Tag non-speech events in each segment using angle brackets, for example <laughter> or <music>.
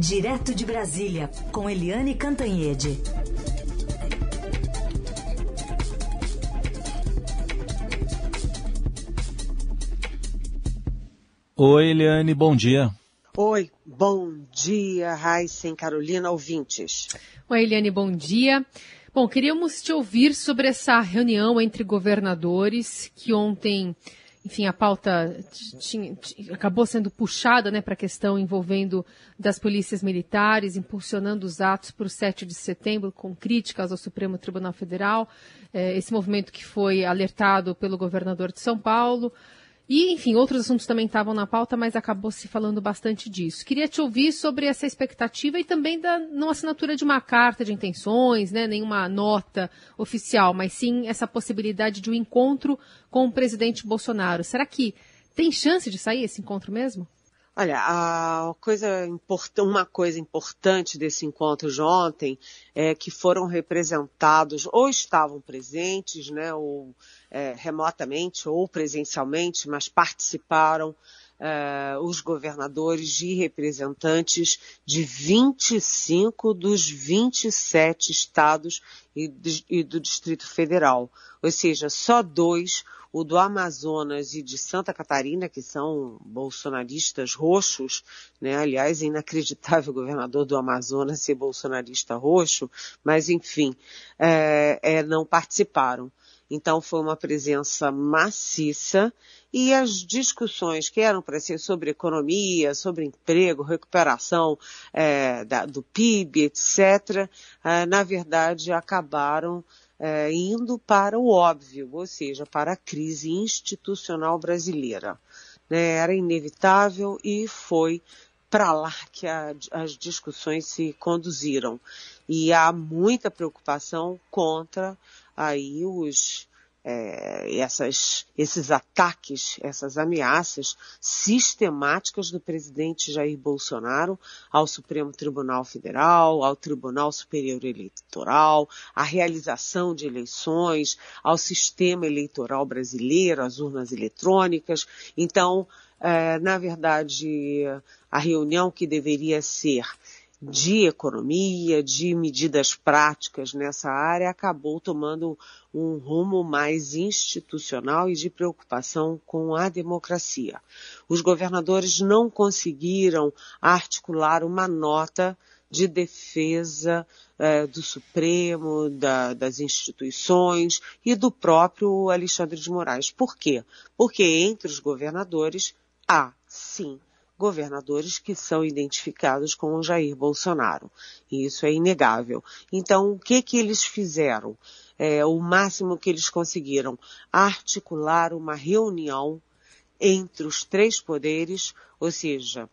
Direto de Brasília, com Eliane Cantanhede. Oi, Eliane, bom dia. Oi, bom dia, Raíssen, Carolina, ouvintes. Oi, Eliane, bom dia. Bom, queríamos te ouvir sobre essa reunião entre governadores que ontem enfim, a pauta tinha, acabou sendo puxada né, para a questão envolvendo das polícias militares, impulsionando os atos para o 7 de setembro, com críticas ao Supremo Tribunal Federal. É, esse movimento que foi alertado pelo governador de São Paulo. E, enfim, outros assuntos também estavam na pauta, mas acabou se falando bastante disso. Queria te ouvir sobre essa expectativa e também da não assinatura de uma carta de intenções, né, nenhuma nota oficial, mas sim essa possibilidade de um encontro com o presidente Bolsonaro. Será que tem chance de sair esse encontro mesmo? Olha, a coisa uma coisa importante desse encontro de ontem é que foram representados ou estavam presentes, né, ou é, remotamente ou presencialmente, mas participaram é, os governadores e representantes de 25 dos 27 estados e, e do Distrito Federal. Ou seja, só dois o do Amazonas e de Santa Catarina, que são bolsonaristas roxos, né? Aliás, é inacreditável o governador do Amazonas ser bolsonarista roxo, mas enfim, é, é, não participaram. Então foi uma presença maciça e as discussões que eram para ser sobre economia, sobre emprego, recuperação é, da, do PIB, etc., é, na verdade acabaram é, indo para o óbvio, ou seja, para a crise institucional brasileira. Né? Era inevitável e foi para lá que a, as discussões se conduziram. E há muita preocupação contra aí os é, essas, esses ataques, essas ameaças sistemáticas do presidente Jair Bolsonaro ao Supremo Tribunal Federal, ao Tribunal Superior Eleitoral, à realização de eleições, ao sistema eleitoral brasileiro, às urnas eletrônicas. Então, é, na verdade, a reunião que deveria ser de economia, de medidas práticas nessa área, acabou tomando um rumo mais institucional e de preocupação com a democracia. Os governadores não conseguiram articular uma nota de defesa eh, do Supremo, da, das instituições e do próprio Alexandre de Moraes. Por quê? Porque entre os governadores há, sim, governadores que são identificados com Jair Bolsonaro. E isso é inegável. Então, o que que eles fizeram? É, o máximo que eles conseguiram articular uma reunião entre os três poderes, ou seja,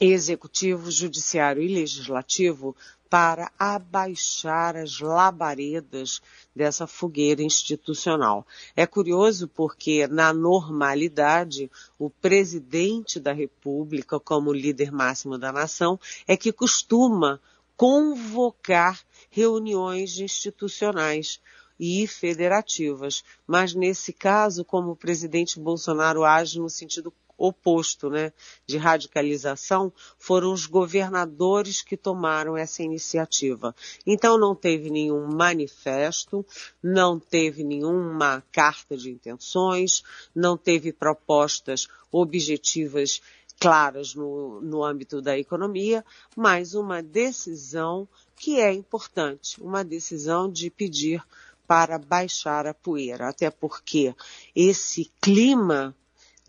executivo, judiciário e legislativo, para abaixar as labaredas dessa fogueira institucional. É curioso porque, na normalidade, o presidente da República, como líder máximo da nação, é que costuma convocar reuniões institucionais e federativas. Mas nesse caso, como o presidente Bolsonaro age no sentido oposto, né, de radicalização, foram os governadores que tomaram essa iniciativa. Então não teve nenhum manifesto, não teve nenhuma carta de intenções, não teve propostas objetivas claras no, no âmbito da economia, mas uma decisão que é importante, uma decisão de pedir para baixar a poeira, até porque esse clima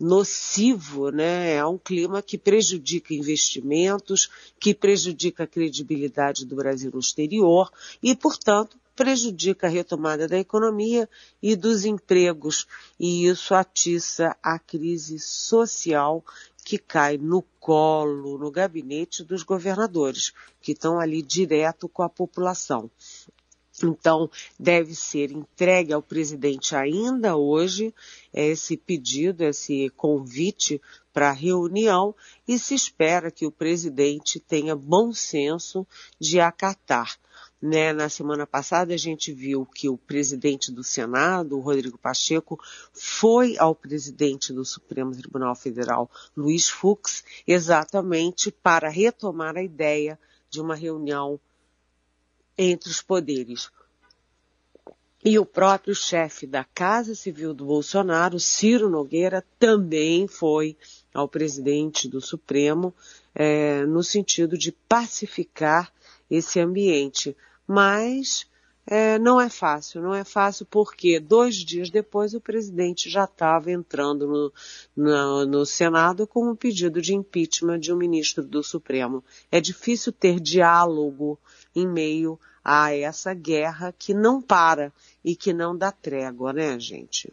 nocivo, né? É um clima que prejudica investimentos, que prejudica a credibilidade do Brasil no exterior e, portanto, prejudica a retomada da economia e dos empregos. E isso atiça a crise social que cai no colo, no gabinete dos governadores, que estão ali direto com a população. Então, deve ser entregue ao presidente ainda hoje esse pedido, esse convite para reunião e se espera que o presidente tenha bom senso de acatar. Né? Na semana passada a gente viu que o presidente do Senado, Rodrigo Pacheco, foi ao presidente do Supremo Tribunal Federal, Luiz Fux, exatamente para retomar a ideia de uma reunião entre os poderes. E o próprio chefe da Casa Civil do Bolsonaro, Ciro Nogueira, também foi ao presidente do Supremo é, no sentido de pacificar esse ambiente. Mas é, não é fácil, não é fácil porque dois dias depois o presidente já estava entrando no, no, no, Senado com um pedido de impeachment de um ministro do Supremo. É difícil ter diálogo em meio a essa guerra que não para e que não dá trégua, né, gente?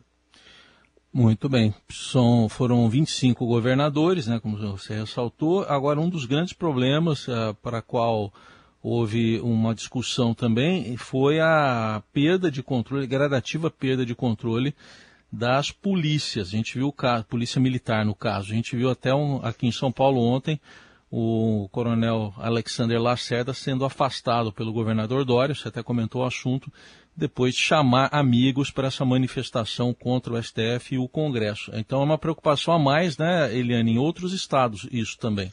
Muito bem. São, foram 25 governadores, né, como você ressaltou. Agora, um dos grandes problemas uh, para qual houve uma discussão também foi a perda de controle, gradativa perda de controle das polícias. A gente viu o caso, polícia militar no caso. A gente viu até um, aqui em São Paulo ontem o coronel Alexander Lacerda sendo afastado pelo governador Dória, você até comentou o assunto, depois de chamar amigos para essa manifestação contra o STF e o Congresso. Então é uma preocupação a mais, né, Eliane, em outros estados isso também.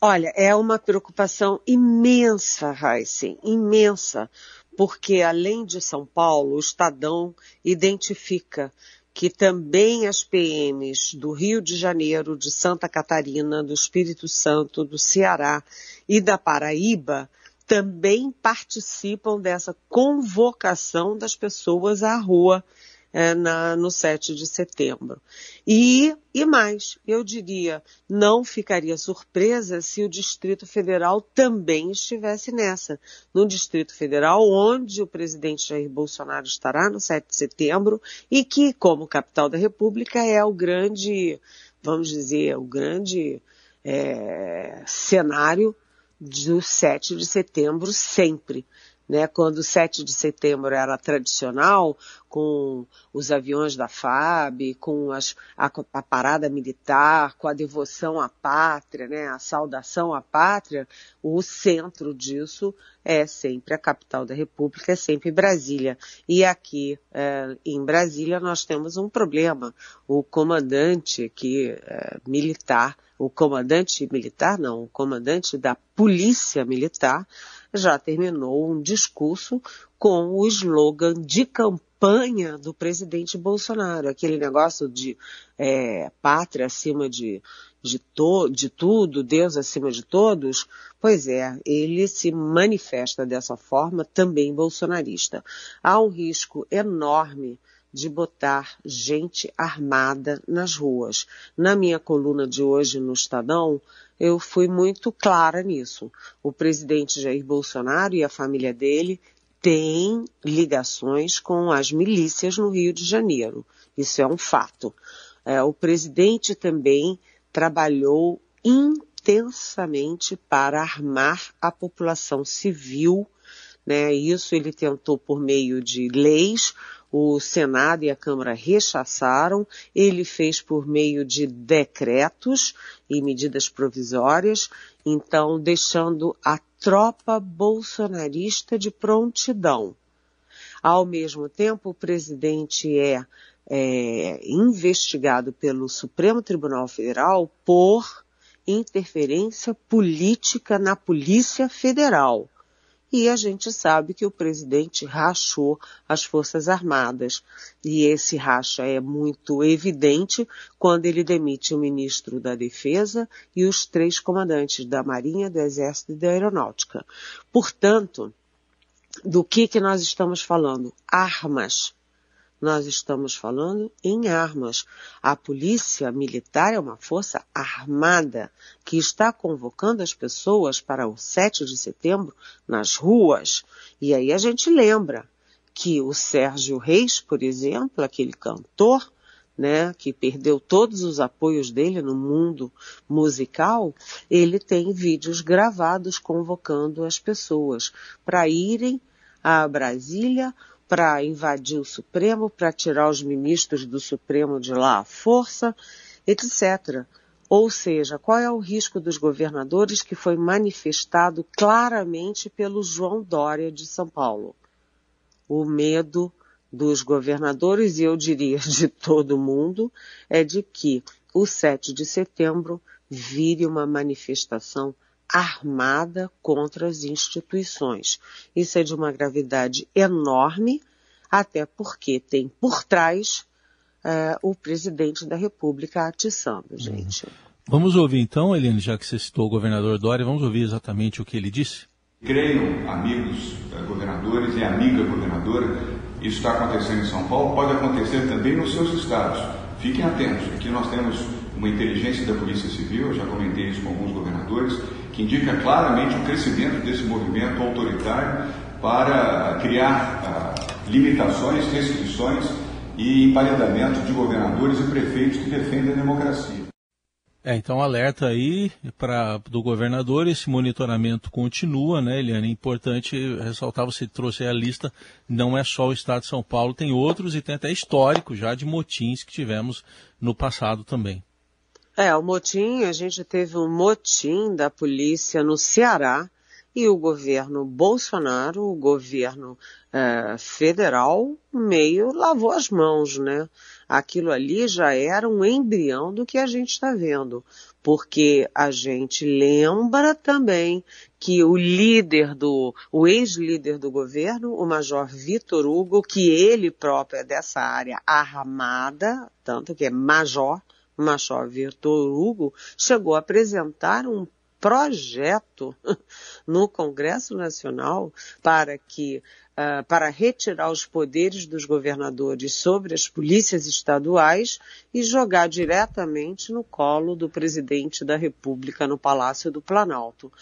Olha, é uma preocupação imensa, Heisen, imensa, porque além de São Paulo, o Estadão identifica que também as PMs do Rio de Janeiro, de Santa Catarina, do Espírito Santo, do Ceará e da Paraíba também participam dessa convocação das pessoas à rua é, na, no 7 de setembro. E, e mais, eu diria, não ficaria surpresa se o Distrito Federal também estivesse nessa. No Distrito Federal, onde o presidente Jair Bolsonaro estará no 7 de setembro e que, como capital da República, é o grande, vamos dizer, o grande é, cenário do 7 de setembro sempre né, quando o 7 de setembro era tradicional, com os aviões da FAB, com as, a, a, parada militar, com a devoção à pátria, né, a saudação à pátria, o centro disso é sempre a capital da República, é sempre Brasília. E aqui é, em Brasília nós temos um problema. O comandante que é, militar, o comandante militar não, o comandante da polícia militar já terminou um discurso com o slogan de campanha do presidente Bolsonaro, aquele negócio de é, pátria acima de, de, to, de tudo, Deus acima de todos. Pois é, ele se manifesta dessa forma também bolsonarista. Há um risco enorme de botar gente armada nas ruas. Na minha coluna de hoje no Estadão, eu fui muito clara nisso. O presidente Jair Bolsonaro e a família dele têm ligações com as milícias no Rio de Janeiro. Isso é um fato. É, o presidente também trabalhou intensamente para armar a população civil né? Isso ele tentou por meio de leis, o Senado e a Câmara rechaçaram, ele fez por meio de decretos e medidas provisórias, então deixando a tropa bolsonarista de prontidão. Ao mesmo tempo, o presidente é, é investigado pelo Supremo Tribunal Federal por interferência política na Polícia Federal. E a gente sabe que o presidente rachou as Forças Armadas. E esse racha é muito evidente quando ele demite o ministro da Defesa e os três comandantes da Marinha, do Exército e da Aeronáutica. Portanto, do que que nós estamos falando? Armas nós estamos falando em armas. A polícia militar é uma força armada que está convocando as pessoas para o 7 de setembro nas ruas. E aí a gente lembra que o Sérgio Reis, por exemplo, aquele cantor, né, que perdeu todos os apoios dele no mundo musical, ele tem vídeos gravados convocando as pessoas para irem a Brasília para invadir o Supremo, para tirar os ministros do Supremo de lá à força, etc. Ou seja, qual é o risco dos governadores que foi manifestado claramente pelo João Dória de São Paulo? O medo dos governadores, e eu diria de todo mundo, é de que o 7 de setembro vire uma manifestação armada contra as instituições. Isso é de uma gravidade enorme, até porque tem por trás uh, o presidente da República atiçando, uhum. gente. Vamos ouvir então, Eliane, já que você citou o governador Dória, vamos ouvir exatamente o que ele disse? Creiam, amigos uh, governadores e amiga governadora, isso está acontecendo em São Paulo, pode acontecer também nos seus estados. Fiquem atentos, aqui nós temos uma inteligência da Polícia Civil, eu já comentei isso com alguns governadores, que indica claramente o crescimento desse movimento autoritário para criar uh, limitações, restrições e empalidamento de governadores e prefeitos que defendem a democracia. É, então alerta aí para do governador, esse monitoramento continua, né, Eliane? É importante ressaltar, você trouxe a lista, não é só o estado de São Paulo, tem outros e tem até histórico já de motins que tivemos no passado também. É, o motim, a gente teve um motim da polícia no Ceará e o governo Bolsonaro, o governo é, federal, meio lavou as mãos, né? Aquilo ali já era um embrião do que a gente está vendo, porque a gente lembra também que o líder do, o ex-líder do governo, o Major Vitor Hugo, que ele próprio é dessa área armada, tanto que é major, Major Vitor Hugo, chegou a apresentar um projeto <laughs> no Congresso Nacional para que uh, para retirar os poderes dos governadores sobre as polícias estaduais e jogar diretamente no colo do presidente da República no Palácio do Planalto.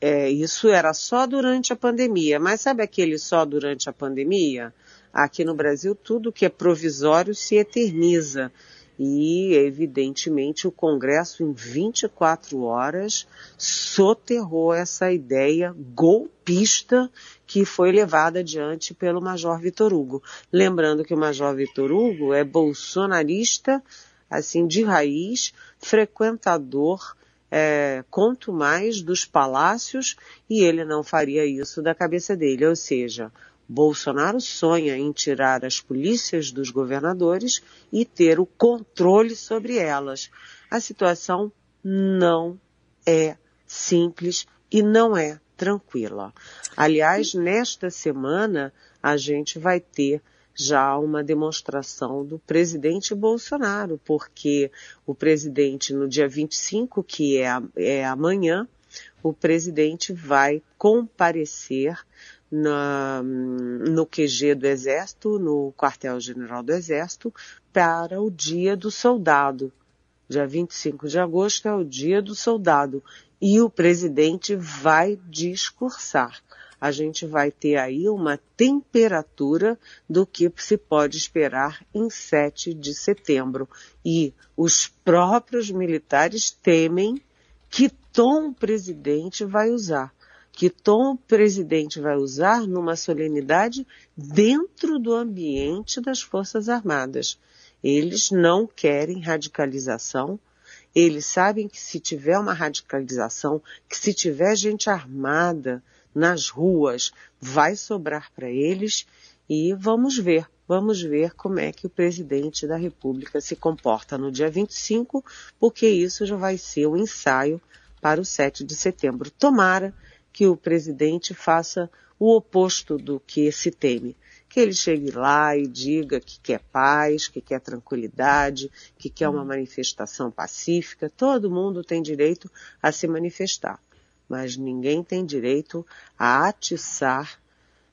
É, isso era só durante a pandemia, mas sabe aquele só durante a pandemia? Aqui no Brasil, tudo que é provisório se eterniza e, evidentemente, o Congresso, em 24 horas, soterrou essa ideia golpista que foi levada adiante pelo Major Vitor Hugo. Lembrando que o Major Vitor Hugo é bolsonarista, assim, de raiz, frequentador é, quanto mais dos palácios e ele não faria isso da cabeça dele. Ou seja, Bolsonaro sonha em tirar as polícias dos governadores e ter o controle sobre elas. A situação não é simples e não é tranquila. Aliás, nesta semana a gente vai ter já uma demonstração do presidente Bolsonaro, porque o presidente, no dia 25, que é, é amanhã, o presidente vai comparecer na, no QG do Exército, no quartel-general do Exército, para o Dia do Soldado. Dia 25 de agosto é o Dia do Soldado. E o presidente vai discursar. A gente vai ter aí uma temperatura do que se pode esperar em 7 de setembro. E os próprios militares temem que tom o presidente vai usar que tom o presidente vai usar numa solenidade dentro do ambiente das Forças Armadas. Eles não querem radicalização. Eles sabem que se tiver uma radicalização, que se tiver gente armada nas ruas, vai sobrar para eles e vamos ver, vamos ver como é que o presidente da República se comporta no dia 25, porque isso já vai ser o um ensaio para o 7 de setembro. Tomara que o presidente faça o oposto do que se teme. Que ele chegue lá e diga que quer paz, que quer tranquilidade, que quer uma manifestação pacífica. Todo mundo tem direito a se manifestar, mas ninguém tem direito a atiçar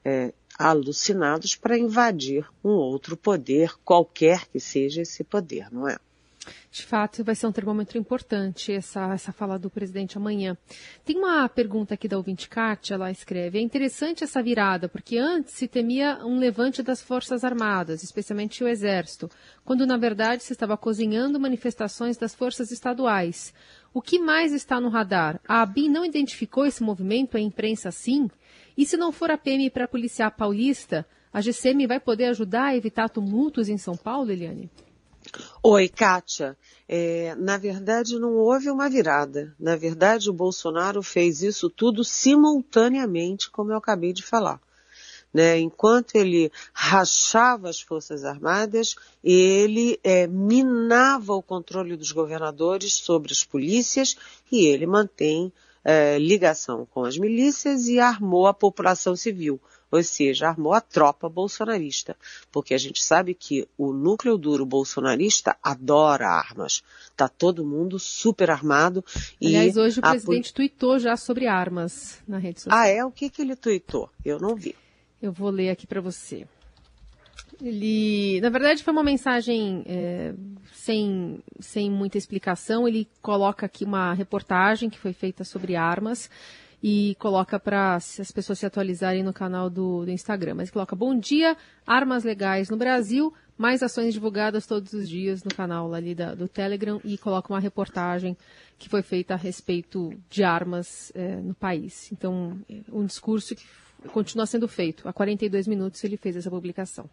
é, alucinados para invadir um outro poder, qualquer que seja esse poder, não é? De fato, vai ser um termômetro importante essa, essa fala do presidente amanhã. Tem uma pergunta aqui da ouvinte Kátia, ela escreve, é interessante essa virada, porque antes se temia um levante das Forças Armadas, especialmente o Exército, quando na verdade se estava cozinhando manifestações das forças estaduais. O que mais está no radar? A ABIN não identificou esse movimento, a imprensa sim? E se não for a PM para policiar paulista, a GCM vai poder ajudar a evitar tumultos em São Paulo, Eliane? Oi, Kátia. É, na verdade, não houve uma virada. Na verdade, o Bolsonaro fez isso tudo simultaneamente, como eu acabei de falar. Né? Enquanto ele rachava as Forças Armadas, ele é, minava o controle dos governadores sobre as polícias e ele mantém é, ligação com as milícias e armou a população civil ou seja, armou a tropa bolsonarista, porque a gente sabe que o núcleo duro bolsonarista adora armas. Tá todo mundo super armado. Aliás, hoje o presidente a... tuitou já sobre armas na rede social. Ah, é? O que, que ele tuitou? Eu não vi. Eu vou ler aqui para você. Ele, na verdade, foi uma mensagem é, sem, sem muita explicação. Ele coloca aqui uma reportagem que foi feita sobre armas e coloca para as pessoas se atualizarem no canal do, do Instagram. Mas coloca bom dia, armas legais no Brasil, mais ações divulgadas todos os dias no canal ali da, do Telegram e coloca uma reportagem que foi feita a respeito de armas é, no país. Então, é, um discurso que continua sendo feito. Há 42 minutos ele fez essa publicação.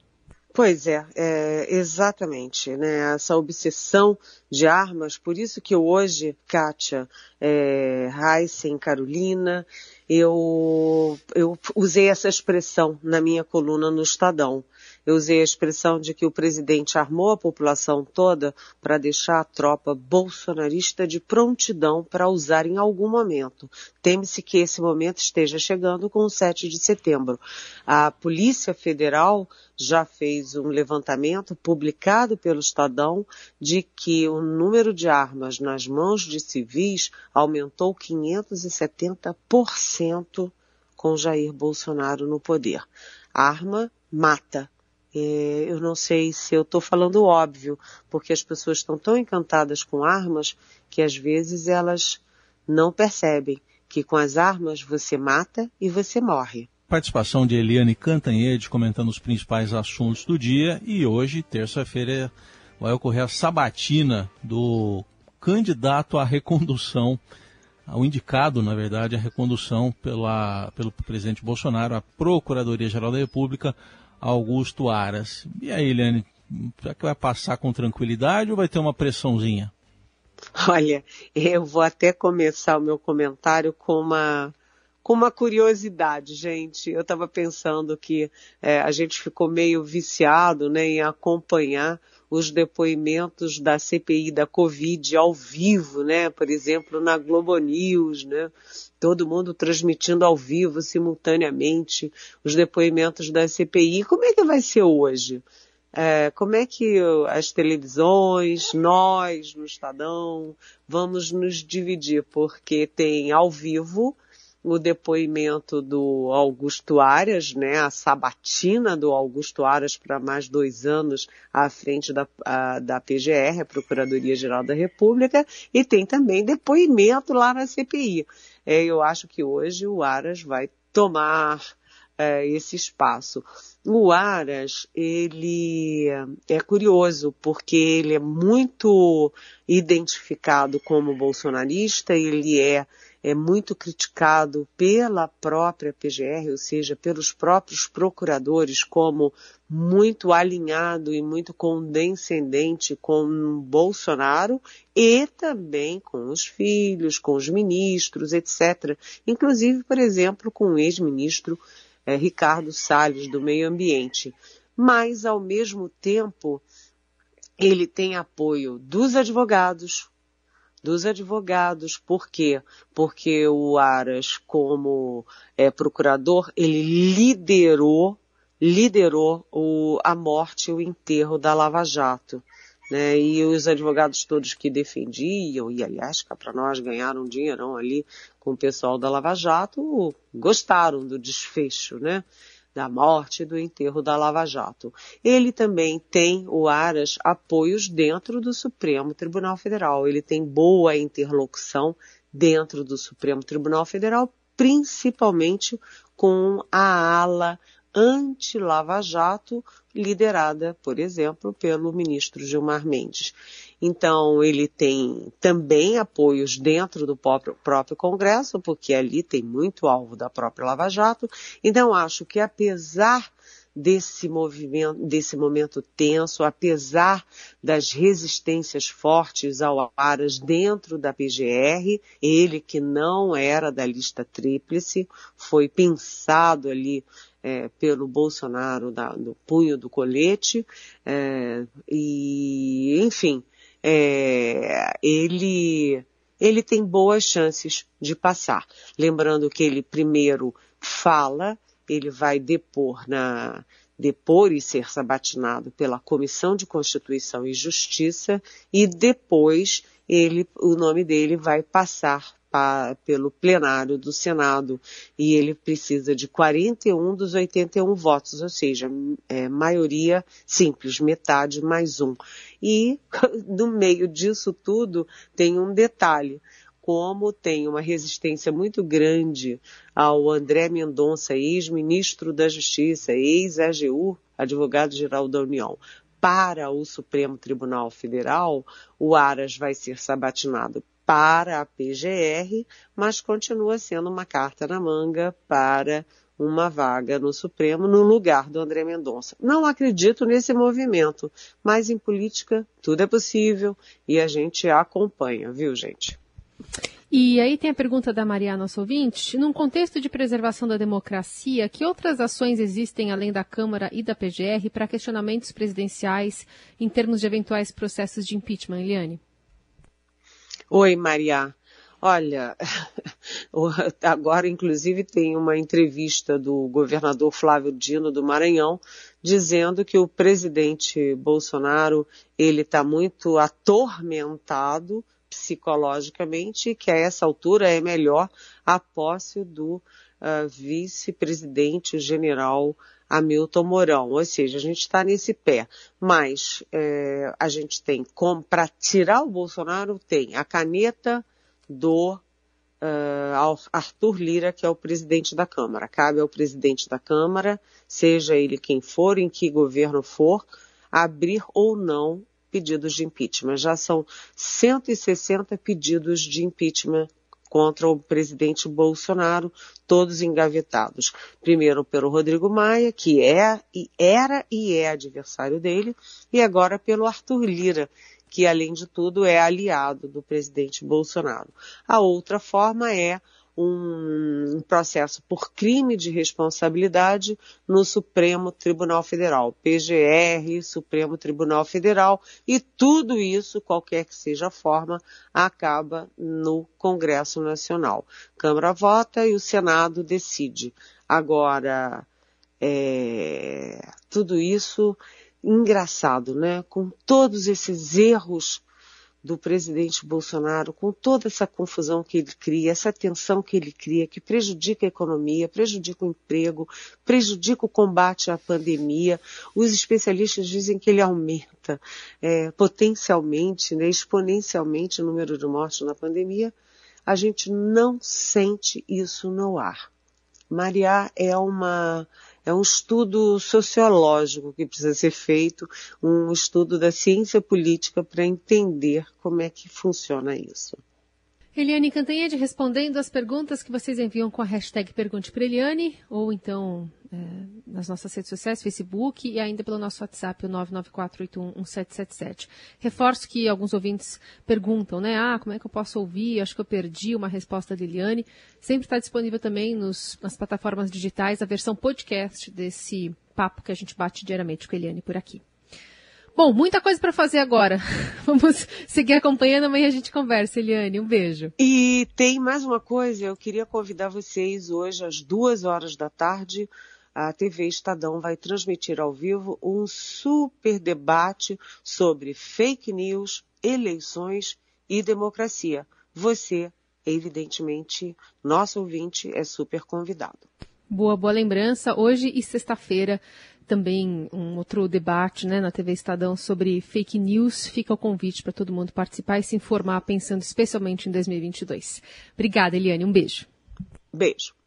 Pois é, é, exatamente, né? Essa obsessão de armas, por isso que hoje, Kátia, é, Heisen, Carolina, eu, eu usei essa expressão na minha coluna no Estadão. Eu usei a expressão de que o presidente armou a população toda para deixar a tropa bolsonarista de prontidão para usar em algum momento. Teme-se que esse momento esteja chegando com o 7 de setembro. A Polícia Federal já fez um levantamento publicado pelo Estadão de que o número de armas nas mãos de civis aumentou 570% com Jair Bolsonaro no poder. Arma mata, é, eu não sei se eu estou falando óbvio, porque as pessoas estão tão encantadas com armas que às vezes elas não percebem que com as armas você mata e você morre. Participação de Eliane Cantanhede comentando os principais assuntos do dia e hoje, terça-feira, vai ocorrer a sabatina do candidato à recondução, ao indicado, na verdade, à recondução pela, pelo presidente Bolsonaro à Procuradoria-Geral da República, Augusto Aras. E aí, Eliane, será que vai passar com tranquilidade ou vai ter uma pressãozinha? Olha, eu vou até começar o meu comentário com uma com uma curiosidade, gente. Eu estava pensando que é, a gente ficou meio viciado né, em acompanhar os depoimentos da CPI da Covid ao vivo, né? Por exemplo, na Globo News, né? todo mundo transmitindo ao vivo, simultaneamente, os depoimentos da CPI. Como é que vai ser hoje? É, como é que as televisões, nós no Estadão, vamos nos dividir? Porque tem ao vivo o depoimento do Augusto Aras, né, a sabatina do Augusto Aras para mais dois anos à frente da, a, da PGR, a Procuradoria-Geral da República, e tem também depoimento lá na CPI. É, eu acho que hoje o Aras vai tomar é, esse espaço. O Aras, ele é curioso porque ele é muito identificado como bolsonarista, ele é é muito criticado pela própria PGR, ou seja, pelos próprios procuradores, como muito alinhado e muito condescendente com Bolsonaro e também com os filhos, com os ministros, etc. Inclusive, por exemplo, com o ex-ministro eh, Ricardo Salles, do Meio Ambiente. Mas, ao mesmo tempo, ele tem apoio dos advogados, dos advogados. Por quê? Porque o Aras, como é, procurador, ele liderou, liderou o, a morte e o enterro da Lava Jato. Né? E os advogados todos que defendiam, e aliás, para nós ganharam um dinheirão ali com o pessoal da Lava Jato, gostaram do desfecho, né? Da morte e do enterro da Lava Jato. Ele também tem, o Aras, apoios dentro do Supremo Tribunal Federal. Ele tem boa interlocução dentro do Supremo Tribunal Federal, principalmente com a ala anti-Lava Jato, liderada, por exemplo, pelo ministro Gilmar Mendes. Então, ele tem também apoios dentro do próprio, próprio Congresso, porque ali tem muito alvo da própria Lava Jato. Então, acho que apesar desse movimento, desse momento tenso, apesar das resistências fortes ao Aras dentro da PGR, ele que não era da lista tríplice, foi pensado ali é, pelo Bolsonaro da, no punho do colete, é, e enfim, é, ele ele tem boas chances de passar. Lembrando que ele primeiro fala ele vai depor na depor e ser sabatinado pela Comissão de Constituição e Justiça e depois ele, o nome dele vai passar pelo plenário do Senado e ele precisa de 41 dos 81 votos, ou seja, é, maioria simples, metade mais um. E <laughs> no meio disso tudo tem um detalhe como tem uma resistência muito grande ao André Mendonça, ex-ministro da Justiça, ex-AGU, advogado-geral da União, para o Supremo Tribunal Federal, o Aras vai ser sabatinado para a PGR, mas continua sendo uma carta na manga para uma vaga no Supremo no lugar do André Mendonça. Não acredito nesse movimento, mas em política tudo é possível e a gente acompanha, viu, gente? E aí tem a pergunta da Maria, nossa ouvinte. Num contexto de preservação da democracia, que outras ações existem além da Câmara e da PGR para questionamentos presidenciais em termos de eventuais processos de impeachment, Eliane? Oi, Maria. Olha, <laughs> agora inclusive tem uma entrevista do governador Flávio Dino do Maranhão dizendo que o presidente Bolsonaro ele está muito atormentado psicologicamente que a essa altura é melhor a posse do uh, vice-presidente general Hamilton Mourão, ou seja, a gente está nesse pé. Mas é, a gente tem como para tirar o Bolsonaro tem a caneta do uh, Arthur Lira, que é o presidente da Câmara. Cabe ao presidente da Câmara, seja ele quem for, em que governo for, abrir ou não pedidos de impeachment. Já são 160 pedidos de impeachment contra o presidente Bolsonaro, todos engavetados. Primeiro pelo Rodrigo Maia, que é e era e é adversário dele, e agora pelo Arthur Lira, que além de tudo é aliado do presidente Bolsonaro. A outra forma é um processo por crime de responsabilidade no Supremo Tribunal Federal, PGR, Supremo Tribunal Federal, e tudo isso, qualquer que seja a forma, acaba no Congresso Nacional. Câmara vota e o Senado decide. Agora, é, tudo isso engraçado, né? Com todos esses erros do presidente Bolsonaro, com toda essa confusão que ele cria, essa tensão que ele cria, que prejudica a economia, prejudica o emprego, prejudica o combate à pandemia. Os especialistas dizem que ele aumenta é, potencialmente, né, exponencialmente o número de mortes na pandemia. A gente não sente isso no ar. Maria é uma é um estudo sociológico que precisa ser feito, um estudo da ciência política para entender como é que funciona isso. Eliane Cantanhede respondendo as perguntas que vocês enviam com a hashtag Pergunte para Eliane, ou então é, nas nossas redes sociais, Facebook e ainda pelo nosso WhatsApp, o 994811777. Reforço que alguns ouvintes perguntam, né? Ah, como é que eu posso ouvir? Acho que eu perdi uma resposta da Eliane. Sempre está disponível também nos, nas plataformas digitais a versão podcast desse papo que a gente bate diariamente com a Eliane por aqui. Bom, muita coisa para fazer agora. <laughs> Vamos seguir acompanhando, amanhã a gente conversa, Eliane. Um beijo. E tem mais uma coisa, eu queria convidar vocês hoje às duas horas da tarde. A TV Estadão vai transmitir ao vivo um super debate sobre fake news, eleições e democracia. Você, evidentemente, nosso ouvinte, é super convidado. Boa, boa lembrança. Hoje e sexta-feira também um outro debate né, na TV Estadão sobre fake news. Fica o convite para todo mundo participar e se informar, pensando especialmente em 2022. Obrigada, Eliane. Um beijo. Beijo.